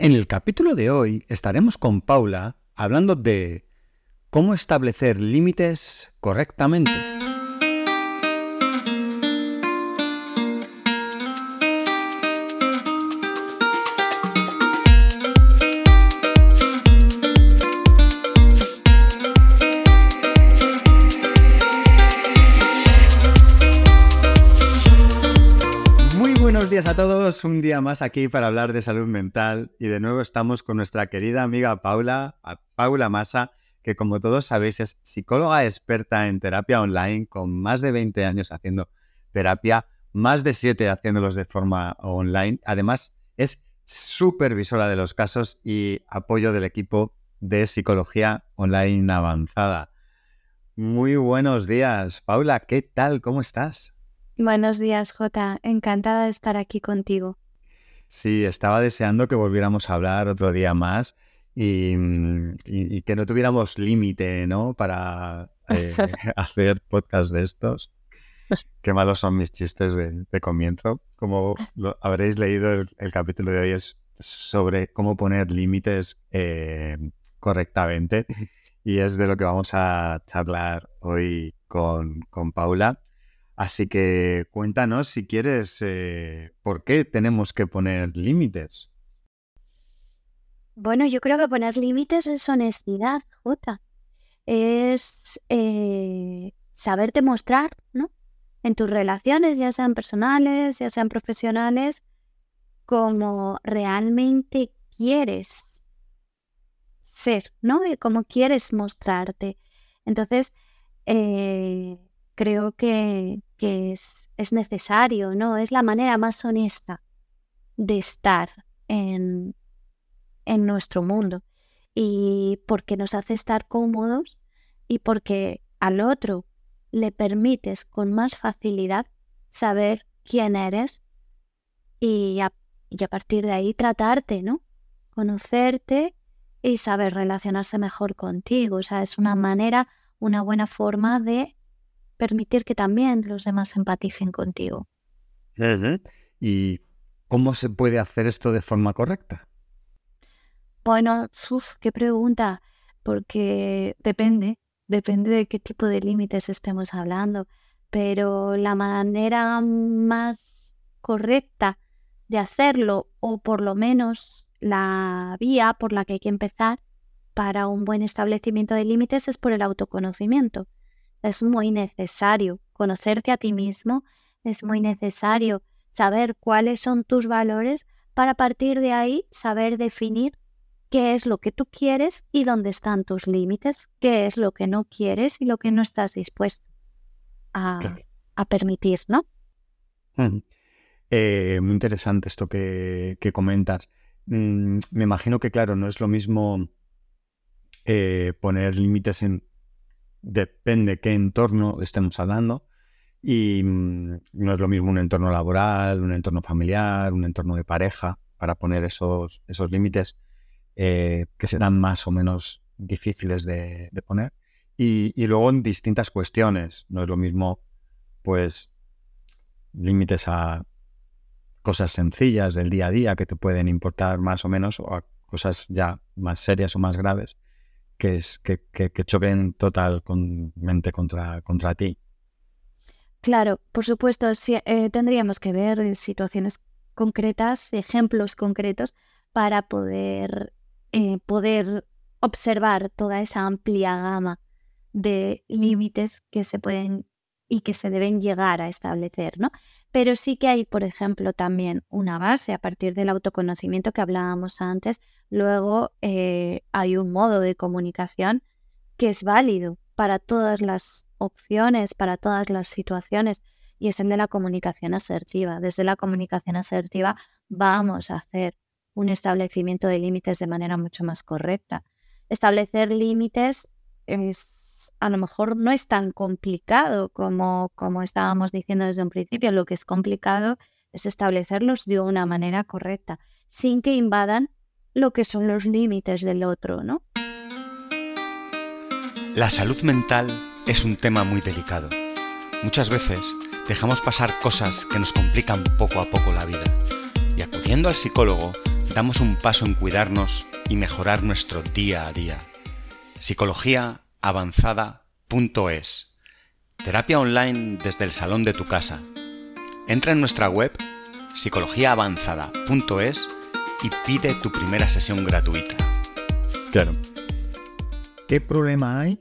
En el capítulo de hoy estaremos con Paula hablando de cómo establecer límites correctamente. Un día más aquí para hablar de salud mental y de nuevo estamos con nuestra querida amiga Paula, Paula Massa, que como todos sabéis es psicóloga experta en terapia online con más de 20 años haciendo terapia, más de 7 haciéndolos de forma online. Además es supervisora de los casos y apoyo del equipo de psicología online avanzada. Muy buenos días, Paula, ¿qué tal? ¿Cómo estás? Buenos días, Jota. Encantada de estar aquí contigo. Sí, estaba deseando que volviéramos a hablar otro día más y, mm, que no tuviéramos límite, ¿no? Para eh, hacer podcast de estos. Qué malos son mis chistes de, comienzo. Como habréis leído, el, capítulo de hoy es sobre cómo poner límites eh, correctamente y es de lo que vamos a charlar hoy con, con Paula. Así que cuéntanos si quieres eh, por qué tenemos que poner límites. Bueno, yo creo que poner límites es honestidad, Jota. Es eh, saberte mostrar, ¿no? En tus relaciones, ya sean personales, ya sean profesionales, como realmente quieres ser, ¿no? Y cómo quieres mostrarte. Entonces, eh, creo que, es, necesario, ¿no? Es la manera más honesta de estar en, en nuestro mundo. Y porque nos hace estar cómodos y porque al otro le permites con más facilidad saber quién eres y a, y a, partir de ahí tratarte, ¿no? Conocerte y saber relacionarse mejor contigo. O sea, es una manera, una buena forma de permitir que también los demás empaticen contigo. ¿Y cómo se puede hacer esto de forma correcta? Bueno, uf, qué pregunta, porque depende, depende de qué tipo de límites estemos hablando, pero la manera más correcta de hacerlo, o por lo menos la vía por la que hay que empezar para un buen establecimiento de límites es por el autoconocimiento es muy necesario. Conocerte a ti mismo, es muy necesario. Saber cuáles son tus valores para partir de ahí saber definir qué es lo que tú quieres y dónde están tus límites, qué es lo que no quieres y lo que no estás dispuesto a, permitir, ¿no? Eh, muy interesante esto que, comentas. Mm, me imagino que, claro, no es lo mismo eh, poner límites en depende qué entorno estemos hablando. Y mm, no es lo mismo un entorno laboral, un entorno familiar, un entorno de pareja, para poner esos, esos límites eh, que serán más o menos difíciles de, poner. Y, luego en distintas cuestiones. No es lo mismo, pues, límites a cosas sencillas del día a día que te pueden importar más o menos, o a cosas ya más serias o más graves que, es, que, que, choquen totalmente contra, contra ti. Claro, por supuesto, eh, tendríamos que ver situaciones concretas, ejemplos concretos, para poder, eh, poder observar toda esa amplia gama de límites que se pueden y que se deben llegar a establecer, ¿no? Pero sí que hay, por ejemplo, también una base a partir del autoconocimiento que hablábamos antes. Luego eh, hay un modo de comunicación que es válido para todas las opciones, para todas las situaciones, y es el de la comunicación asertiva. Desde la comunicación asertiva vamos a hacer un establecimiento de límites de manera mucho más correcta. Establecer límites es a lo mejor no es tan complicado como, como estábamos diciendo desde un principio. Lo que es complicado es establecerlos de una manera correcta, sin que invadan lo que son los límites del otro, ¿no? La salud mental es un tema muy delicado. Muchas veces dejamos pasar cosas que nos complican poco a poco la vida. Y acudiendo al psicólogo damos un paso en cuidarnos y mejorar nuestro día a día. Psicologiaavanzada.es Terapia online desde el salón de tu casa. Entra en nuestra web psicologiaavanzada.es y pide tu primera sesión gratuita. Claro. ¿Qué problema hay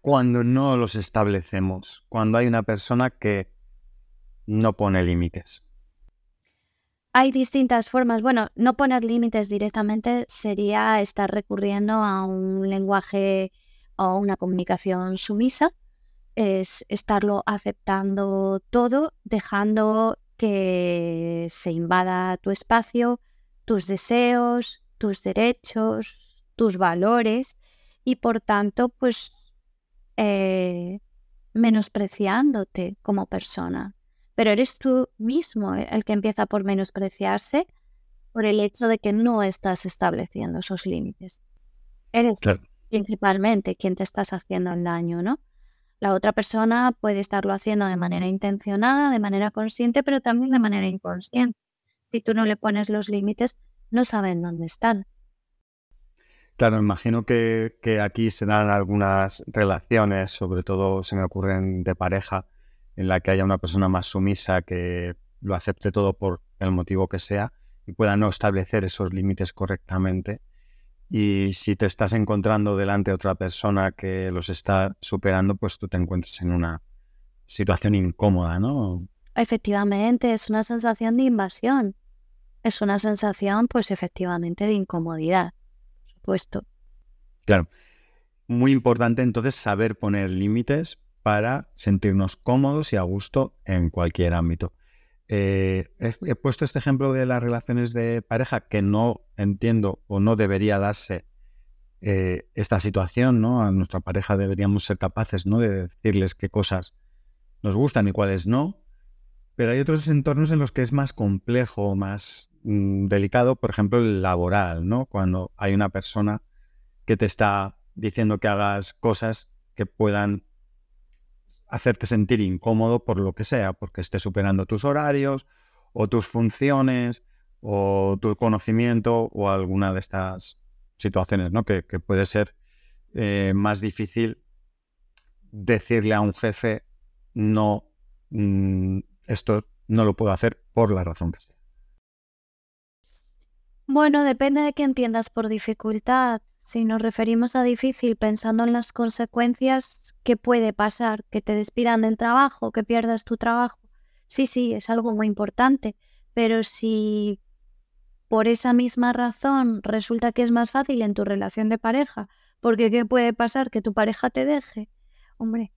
cuando no los establecemos? Cuando hay una persona que no pone límites. Hay distintas formas. Bueno, no poner límites directamente sería estar recurriendo a un lenguaje o una comunicación sumisa. Es estarlo aceptando todo, dejando que se invada tu espacio, tus deseos, tus derechos, tus valores y por tanto, pues eh, menospreciándote como persona pero eres tú mismo el que empieza por menospreciarse por el hecho de que no estás estableciendo esos límites. Eres principalmente quien te estás haciendo el daño, ¿no? La otra persona puede estarlo haciendo de manera intencionada, de manera consciente, pero también de manera inconsciente. Si tú no le pones los límites, no saben dónde están. Claro, imagino que, que aquí se dan algunas relaciones, sobre todo se me ocurren de pareja, en la que haya una persona más sumisa que lo acepte todo por el motivo que sea y pueda no establecer esos límites correctamente. Y si te estás encontrando delante de otra persona que los está superando, pues tú te encuentras en una situación incómoda, ¿no? Efectivamente, es una sensación de invasión. Es una sensación, pues efectivamente, de incomodidad, por supuesto. Claro. Muy importante entonces saber poner límites para sentirnos cómodos y a gusto en cualquier ámbito. Eh, he, puesto este ejemplo de las relaciones de pareja que no entiendo o no debería darse eh, esta situación, ¿no? A nuestra pareja deberíamos ser capaces, ¿no? De decirles qué cosas nos gustan y cuáles no. Pero hay otros entornos en los que es más complejo, más mm, delicado, por ejemplo, el laboral, ¿no? Cuando hay una persona que te está diciendo que hagas cosas que puedan hacerte sentir incómodo por lo que sea, porque esté superando tus horarios o tus funciones o tu conocimiento o alguna de estas situaciones, ¿no? Que, puede ser eh, más difícil decirle a un jefe, no, mm, esto no lo puedo hacer por la razón que sea. Bueno, depende de qué entiendas por dificultad. Si nos referimos a difícil pensando en las consecuencias, ¿qué puede pasar? ¿Que te despidan del trabajo? ¿Que pierdas tu trabajo? Sí, sí, es algo muy importante, pero si por esa misma razón resulta que es más fácil en tu relación de pareja, porque ¿qué puede pasar? ¿Que tu pareja te deje? Hombre,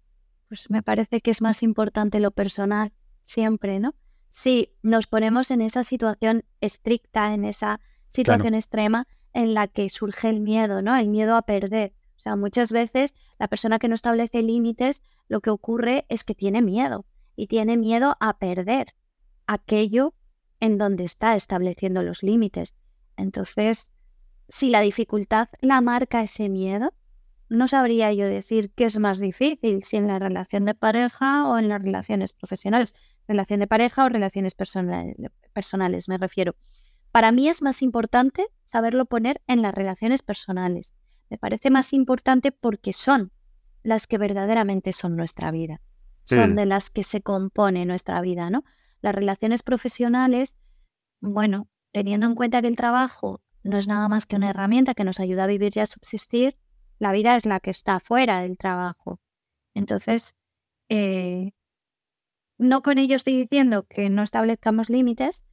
pues me parece que es más importante lo personal, siempre, ¿no? Si nos ponemos en esa situación estricta, en esa situación extrema, en la que surge el miedo, ¿no? El miedo a perder. O sea, muchas veces la persona que no establece límites, lo que ocurre es que tiene miedo y tiene miedo a perder aquello en donde está estableciendo los límites. Entonces, si la dificultad la marca ese miedo, no sabría yo decir qué es más difícil, si en la relación de pareja o en las relaciones profesionales. Relación de pareja o relaciones personales, me refiero. Para mí es más importante saberlo poner en las relaciones personales. Me parece más importante porque son las que verdaderamente son nuestra vida. Son de las que se compone nuestra vida, ¿no? Las relaciones profesionales, bueno, teniendo en cuenta que el trabajo no es nada más que una herramienta que nos ayuda a vivir y a subsistir, la vida es la que está fuera del trabajo. Entonces, eh, no con ello estoy diciendo que no establezcamos límites,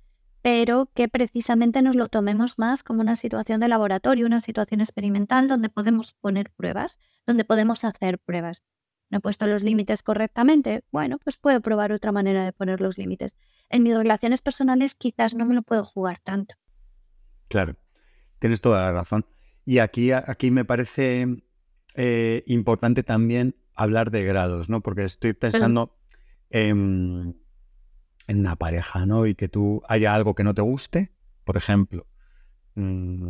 pero que precisamente nos lo tomemos más como una situación de laboratorio, una situación experimental donde podemos poner pruebas, donde podemos hacer pruebas. ¿No he puesto los límites correctamente? Bueno, pues puedo probar otra manera de poner los límites. En mis relaciones personales quizás no me lo puedo jugar tanto. Claro, tienes toda la razón. Y aquí, aquí me parece eh, importante también hablar de grados, ¿no? Porque estoy pensando en en una pareja, ¿no? Y que tú haya algo que no te guste, por ejemplo. Mm,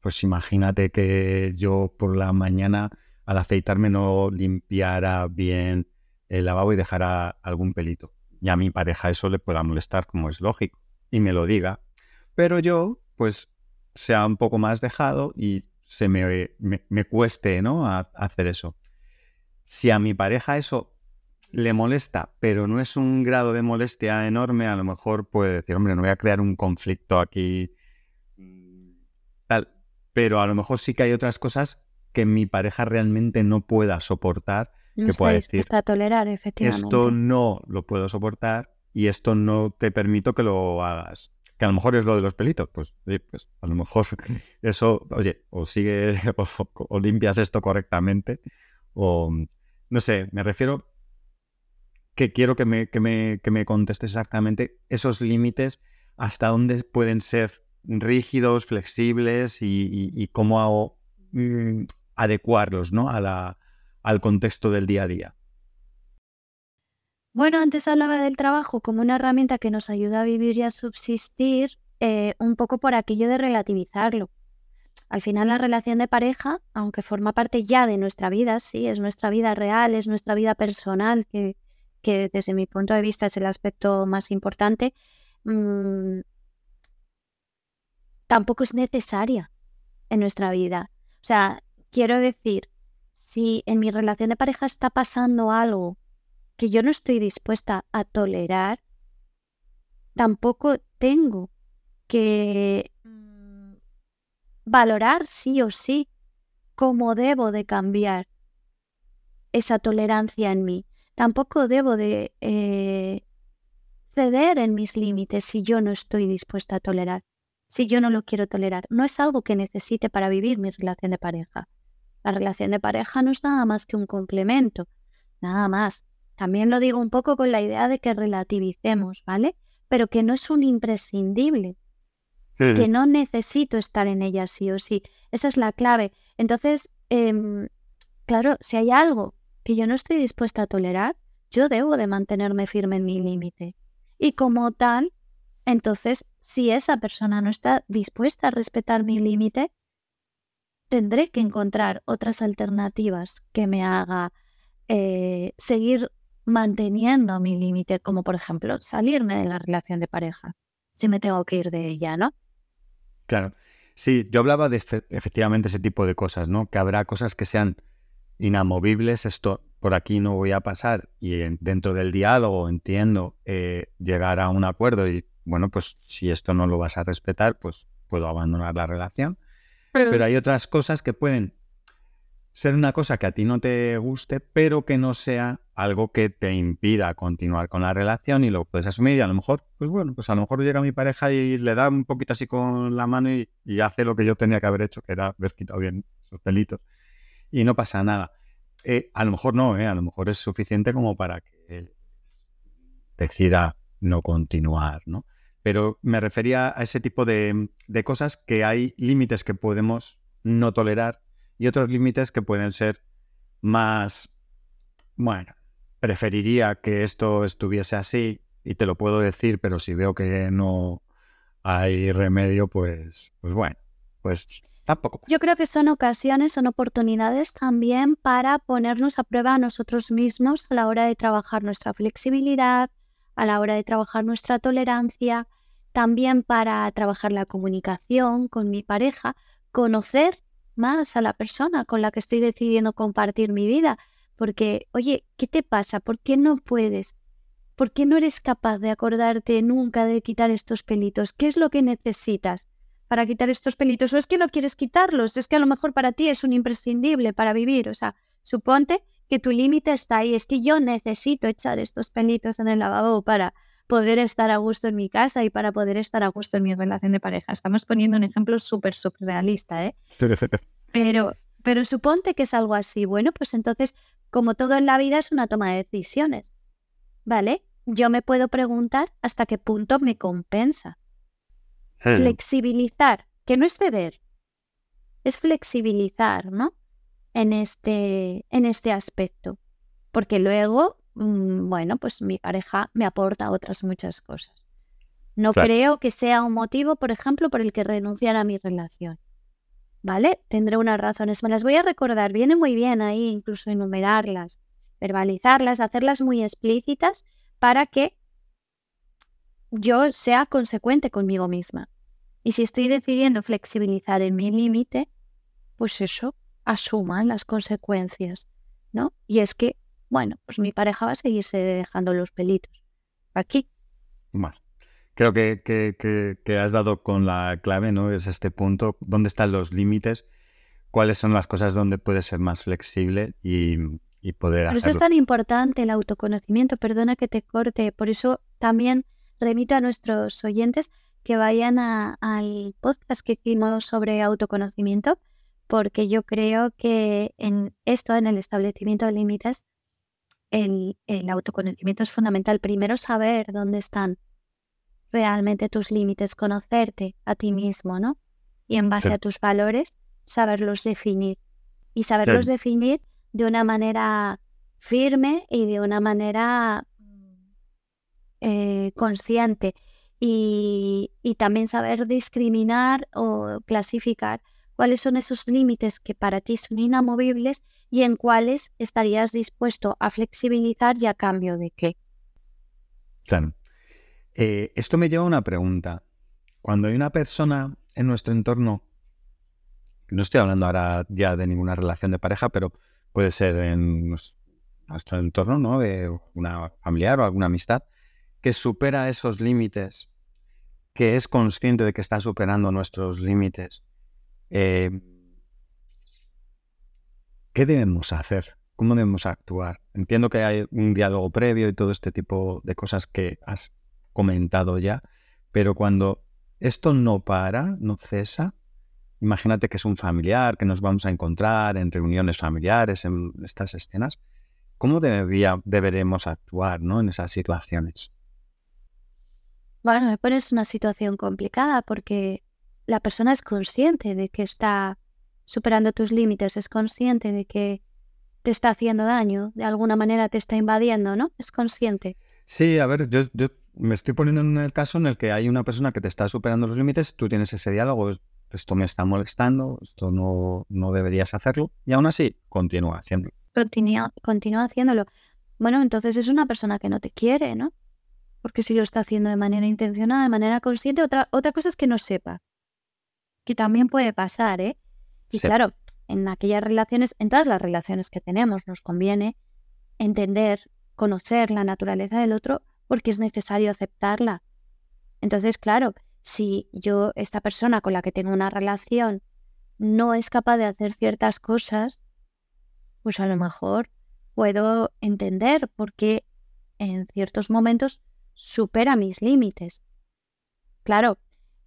pues imagínate que yo por la mañana al afeitarme no limpiara bien el lavabo y dejara algún pelito. Y a mi pareja eso le pueda molestar, como es lógico, y me lo diga. pero yo, pues, sea un poco más dejado y se me, me, cueste, ¿no? hacer eso. Si a mi pareja eso le molesta, pero no es un grado de molestia enorme, a lo mejor puede decir, hombre, no voy a crear un conflicto aquí, mm, tal. Pero a lo mejor sí que hay otras cosas que mi pareja realmente no pueda soportar. No que pueda decir, a tolerar, efectivamente. Esto no lo puedo soportar y esto no te permito que lo hagas. Que a lo mejor es lo de los pelitos, pues, pues a lo mejor eso, oye, o sigue, o limpias esto correctamente, o no sé, me refiero que quiero que me, que me, que me contestes exactamente esos límites, hasta dónde pueden ser rígidos, flexibles y, cómo mm, adecuarlos ¿no? a la, al contexto del día a día. Bueno, antes hablaba del trabajo como una herramienta que nos ayuda a vivir y a subsistir, eh, un poco por aquello de relativizarlo. Al final la relación de pareja, aunque forma parte ya de nuestra vida, sí, es nuestra vida real, es nuestra vida personal, que, que desde mi punto de vista es el aspecto más importante, mm, tampoco es necesaria en nuestra vida. O sea, quiero decir, si en mi relación de pareja está pasando algo que yo no estoy dispuesta a tolerar, tampoco tengo que mm, valorar sí o sí cómo debo de cambiar esa tolerancia en mí tampoco debo de eh, ceder en mis límites si yo no estoy dispuesta a tolerar, si yo no lo quiero tolerar. No es algo que necesite para vivir mi relación de pareja. La relación de pareja no es nada más que un complemento, nada más. También lo digo un poco con la idea de que relativicemos, ¿vale? Pero que no es un imprescindible, que no necesito estar en ella sí o sí. Esa es la clave. Entonces, em, claro, si hay algo que yo no estoy dispuesta a tolerar, yo debo de mantenerme firme en mi límite. Y como tal, entonces, si esa persona no está dispuesta a respetar mi límite, tendré que encontrar otras alternativas que me haga eh, seguir manteniendo mi límite, como por ejemplo salirme de la relación de pareja, si me tengo que ir de ella, ¿no? Claro. Sí, yo hablaba de efectivamente ese tipo de cosas, ¿no? Que habrá cosas que sean inamovibles, esto por aquí no voy a pasar. Y dentro del diálogo entiendo eh, llegar a un acuerdo y bueno, pues si esto no lo vas a respetar, pues puedo abandonar la relación. Pero, hay otras cosas que pueden ser una cosa que a ti no te guste, pero que no sea algo que te impida continuar con la relación y lo puedes asumir. Y a lo mejor, pues bueno, pues a lo mejor llega mi pareja y le da un poquito así con la mano y, y hace lo que yo tenía que haber hecho, que era haber quitado bien esos pelitos y no pasa nada. Eh, a lo mejor no, eh, a lo mejor es suficiente como para que decida no continuar, ¿no? Pero me refería a ese tipo de, cosas que hay límites que podemos no tolerar y otros límites que pueden ser más, bueno, preferiría que esto estuviese así y te lo puedo decir, pero si veo que no hay remedio, pues, pues bueno, pues yo creo que son ocasiones, son oportunidades también para ponernos a prueba a nosotros mismos a la hora de trabajar nuestra flexibilidad, a la hora de trabajar nuestra tolerancia, también para trabajar la comunicación con mi pareja, conocer más a la persona con la que estoy decidiendo compartir mi vida. Porque, oye, ¿qué te pasa? ¿Por qué no puedes? ¿Por qué no eres capaz de acordarte nunca de quitar estos pelitos? ¿Qué es lo que necesitas? Para quitar estos pelitos, o es que no quieres quitarlos, es que a lo mejor para ti es un imprescindible para vivir, o sea, suponte que tu límite está ahí, es que yo necesito echar estos pelitos en el lavabo para poder estar a gusto en mi casa y para poder estar a gusto en mi relación de pareja. Estamos poniendo un ejemplo súper, súper realista, ¿eh? Pero, pero suponte que es algo así. Bueno, pues entonces, como todo en la vida, es una toma de decisiones, ¿vale? Yo me puedo preguntar hasta qué punto me compensa Flexibilizar, que no es ceder, es flexibilizar, ¿no? En este, en este aspecto. Porque luego, mm, bueno, pues mi pareja me aporta otras muchas cosas. No creo que sea un motivo, por ejemplo, por el que renunciar a mi relación. ¿Vale? Tendré unas razones. Me las voy a recordar. Viene muy bien ahí incluso enumerarlas, verbalizarlas, hacerlas muy explícitas para que yo sea consecuente conmigo misma. Y si estoy decidiendo flexibilizar en mi límite, pues eso, asuman las consecuencias, ¿no? Y es que, bueno, pues mi pareja va a seguirse dejando los pelitos. Aquí. Vale. Creo que, que, has dado con la clave, ¿no? Es este punto, ¿dónde están los límites? ¿Cuáles son las cosas donde puede ser más flexible y, y poder Por eso es tan importante el autoconocimiento, perdona que te corte, por eso también remito a nuestros oyentes que vayan al podcast que hicimos sobre autoconocimiento, porque yo creo que en esto, en el establecimiento de límites, el, el autoconocimiento es fundamental. Primero saber dónde están realmente tus límites, conocerte a ti mismo, ¿no? Y en base a tus valores, saberlos definir. Y saberlos definir de una manera firme y de una manera eh, consciente. Y, y también saber discriminar o clasificar cuáles son esos límites que para ti son inamovibles y en cuáles estarías dispuesto a flexibilizar y a cambio de qué. Claro. Eh, esto me lleva a una pregunta. Cuando hay una persona en nuestro entorno, no estoy hablando ahora ya de ninguna relación de pareja, pero puede ser en nuestro entorno, ¿no? De una familiar o alguna amistad, que supera esos límites, que es consciente de que está superando nuestros límites. Eh, ¿Qué debemos hacer? ¿Cómo debemos actuar? Entiendo que hay un diálogo previo y todo este tipo de cosas que has comentado ya, pero cuando esto no para, no cesa, imagínate que es un familiar, que nos vamos a encontrar en reuniones familiares, en estas escenas, ¿cómo deberemos actuar ¿no? en esas situaciones? Bueno, me pones una situación complicada porque la persona es consciente de que está superando tus límites, es consciente de que te está haciendo daño, de alguna manera te está invadiendo, ¿no? Es consciente. Sí, a ver, yo, yo me estoy poniendo en el caso en el que hay una persona que te está superando los límites, tú tienes ese diálogo, esto me está molestando, esto no, no deberías hacerlo, y aún así continúa haciéndolo. Continúa, continúa haciéndolo. Bueno, entonces es una persona que no te quiere, ¿no? Porque si lo está haciendo de manera intencionada, de manera consciente, otra, otra cosa es que no sepa. Que también puede pasar, ¿eh? Y claro, en aquellas relaciones, en todas las relaciones que tenemos, nos conviene entender, conocer la naturaleza del otro porque es necesario aceptarla. Entonces, claro, si yo, esta persona con la que tengo una relación, no es capaz de hacer ciertas cosas, pues a lo mejor puedo entender por qué en ciertos momentos supera mis límites. Claro,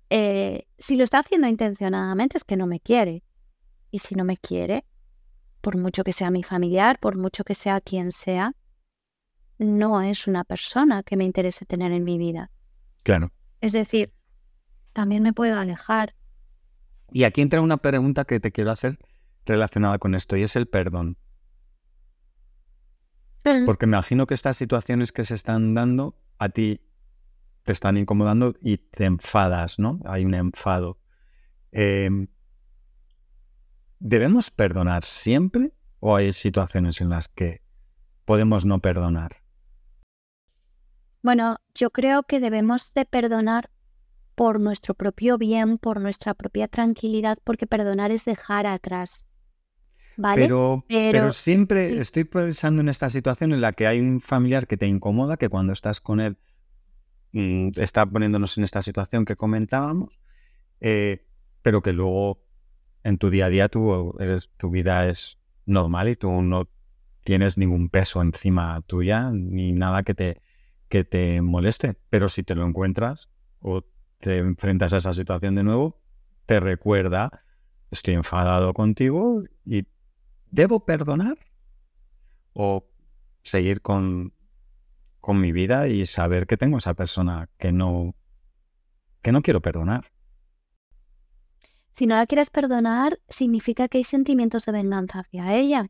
eh, si lo está haciendo intencionadamente es que no me quiere. Y si no me quiere, por mucho que sea mi familiar, por mucho que sea quien sea, no es una persona que me interese tener en mi vida. Claro. Es decir, también me puedo alejar. Y aquí entra una pregunta que te quiero hacer relacionada con esto y es el perdón. Porque me imagino que estas situaciones que se están dando a ti te están incomodando y te enfadas, ¿no? Hay un enfado. Em, ¿Debemos perdonar siempre o hay situaciones en las que podemos no perdonar? Bueno, yo creo que debemos de perdonar por nuestro propio bien, por nuestra propia tranquilidad, porque perdonar es dejar atrás. ¿Vale? Pero, pero, siempre estoy pensando en esta situación en la que hay un familiar que te incomoda, que cuando estás con él mm, está poniéndonos en esta situación que comentábamos, eh, pero que luego en tu día a día tú eres, tu vida es normal y tú no tienes ningún peso encima tuya ni nada que te, que te moleste, pero si te lo encuentras o te enfrentas a esa situación de nuevo, te recuerda, estoy enfadado contigo y debo perdonar o seguir con, con mi vida y saber que tengo esa persona que no, que no quiero perdonar. Si no la quieres perdonar, significa que hay sentimientos de venganza hacia ella.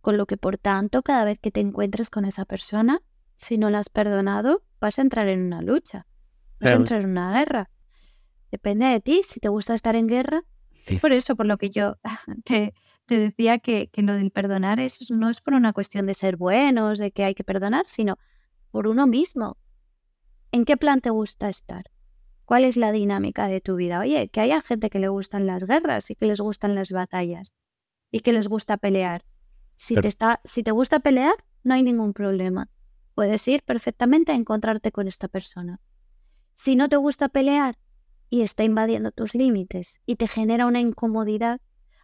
Con lo que, por tanto, cada vez que te encuentres con esa persona, si no la has perdonado, vas a entrar en una lucha, vas a entrar en una guerra. Depende de ti, si te gusta estar en guerra. Es por eso por lo que yo te, decía que, que, lo del perdonar es, no es por una cuestión de ser buenos, de que hay que perdonar, sino por uno mismo. ¿En qué plan te gusta estar? ¿Cuál es la dinámica de tu vida? Oye, que haya gente que le gustan las guerras y que les gustan las batallas y que les gusta pelear. Si, te, está, si te gusta pelear, no hay ningún problema. Puedes ir perfectamente a encontrarte con esta persona. Si no te gusta pelear y está invadiendo tus límites y te genera una incomodidad,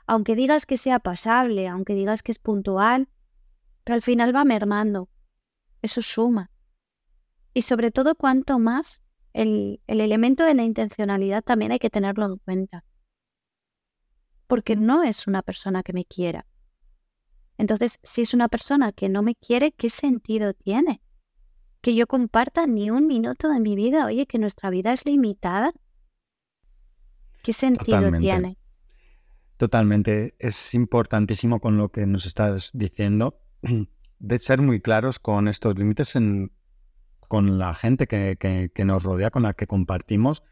aunque digas que sea pasable, aunque digas que es puntual, pero al final va mermando. Eso suma. Y sobre todo, cuanto más el, el elemento de la intencionalidad también hay que tenerlo en cuenta. Porque no es una persona que me quiera. Entonces, si es una persona que no me quiere, ¿qué sentido tiene? Que yo comparta ni un minuto de mi vida, oye, que nuestra vida es limitada. ¿Qué sentido tiene? Totalmente. Es importantísimo con lo que nos estás diciendo, de ser muy claros con estos límites en, con la gente que, nos rodea, con la que compartimos,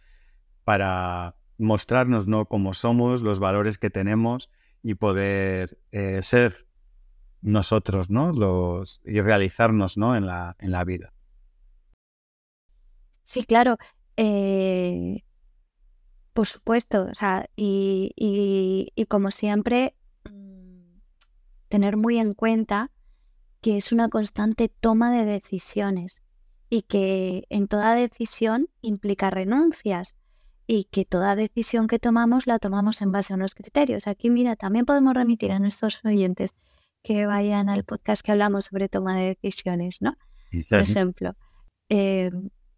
para mostrarnos ¿no? cómo somos, los valores que tenemos y poder eh, ser nosotros, ¿no? Los, y realizarnos ¿no? en, la, en la vida. Sí, claro. Eh, por supuesto. O sea, y, y como siempre, mm, tener muy en cuenta que es una constante toma de decisiones y que en toda decisión implica renuncias y que toda decisión que tomamos la tomamos en base a unos criterios. Aquí, mira, también podemos remitir a nuestros oyentes que vayan al podcast que hablamos sobre toma de decisiones, ¿no? Por ejemplo, eh,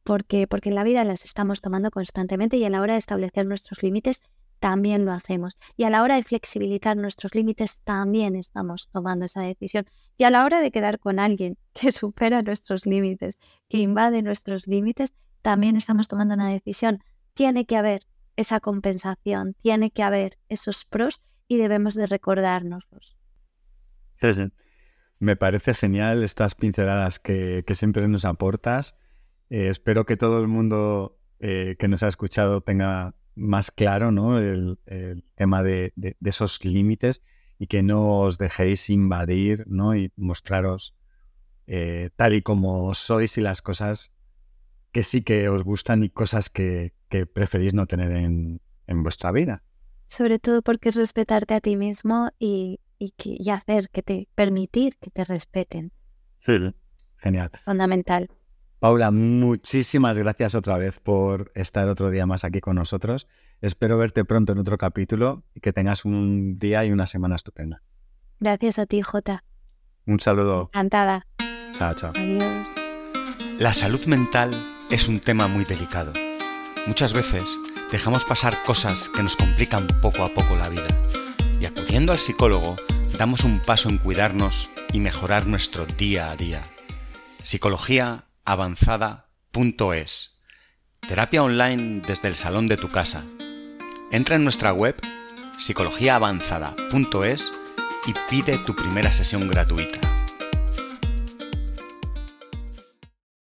porque, porque en la vida las estamos tomando constantemente y a la hora de establecer nuestros límites también lo hacemos. Y a la hora de flexibilizar nuestros límites también estamos tomando esa decisión. Y a la hora de quedar con alguien que supera nuestros límites, que invade nuestros límites, también estamos tomando una decisión. Tiene que haber esa compensación, tiene que haber esos pros y debemos de recordárnoslos. Me parece genial estas pinceladas que, siempre nos aportas. Eh, espero que todo el mundo eh, que nos ha escuchado tenga más claro ¿no? el, tema de, esos límites y que no os dejéis invadir ¿no? y mostraros eh, tal y como sois y las cosas que sí que os gustan y cosas que, preferís no tener en, vuestra vida. Sobre todo porque es respetarte a ti mismo y, y, hacer que te permitir que te respeten. Sí, genial. Fundamental. Paula, muchísimas gracias otra vez por estar otro día más aquí con nosotros. Espero verte pronto en otro capítulo y que tengas un día y una semana estupenda. Gracias a ti, Jota. Un saludo. Encantada. Chao, chao. Adiós. La salud mental es un tema muy delicado. Muchas veces dejamos pasar cosas que nos complican poco a poco la vida. Y acudiendo al psicólogo, damos un paso en cuidarnos y mejorar nuestro día a día. Psicología avanzada.es. Terapia online desde el salón de tu casa. Entra en nuestra web psicologiaavanzada.es y pide tu primera sesión gratuita.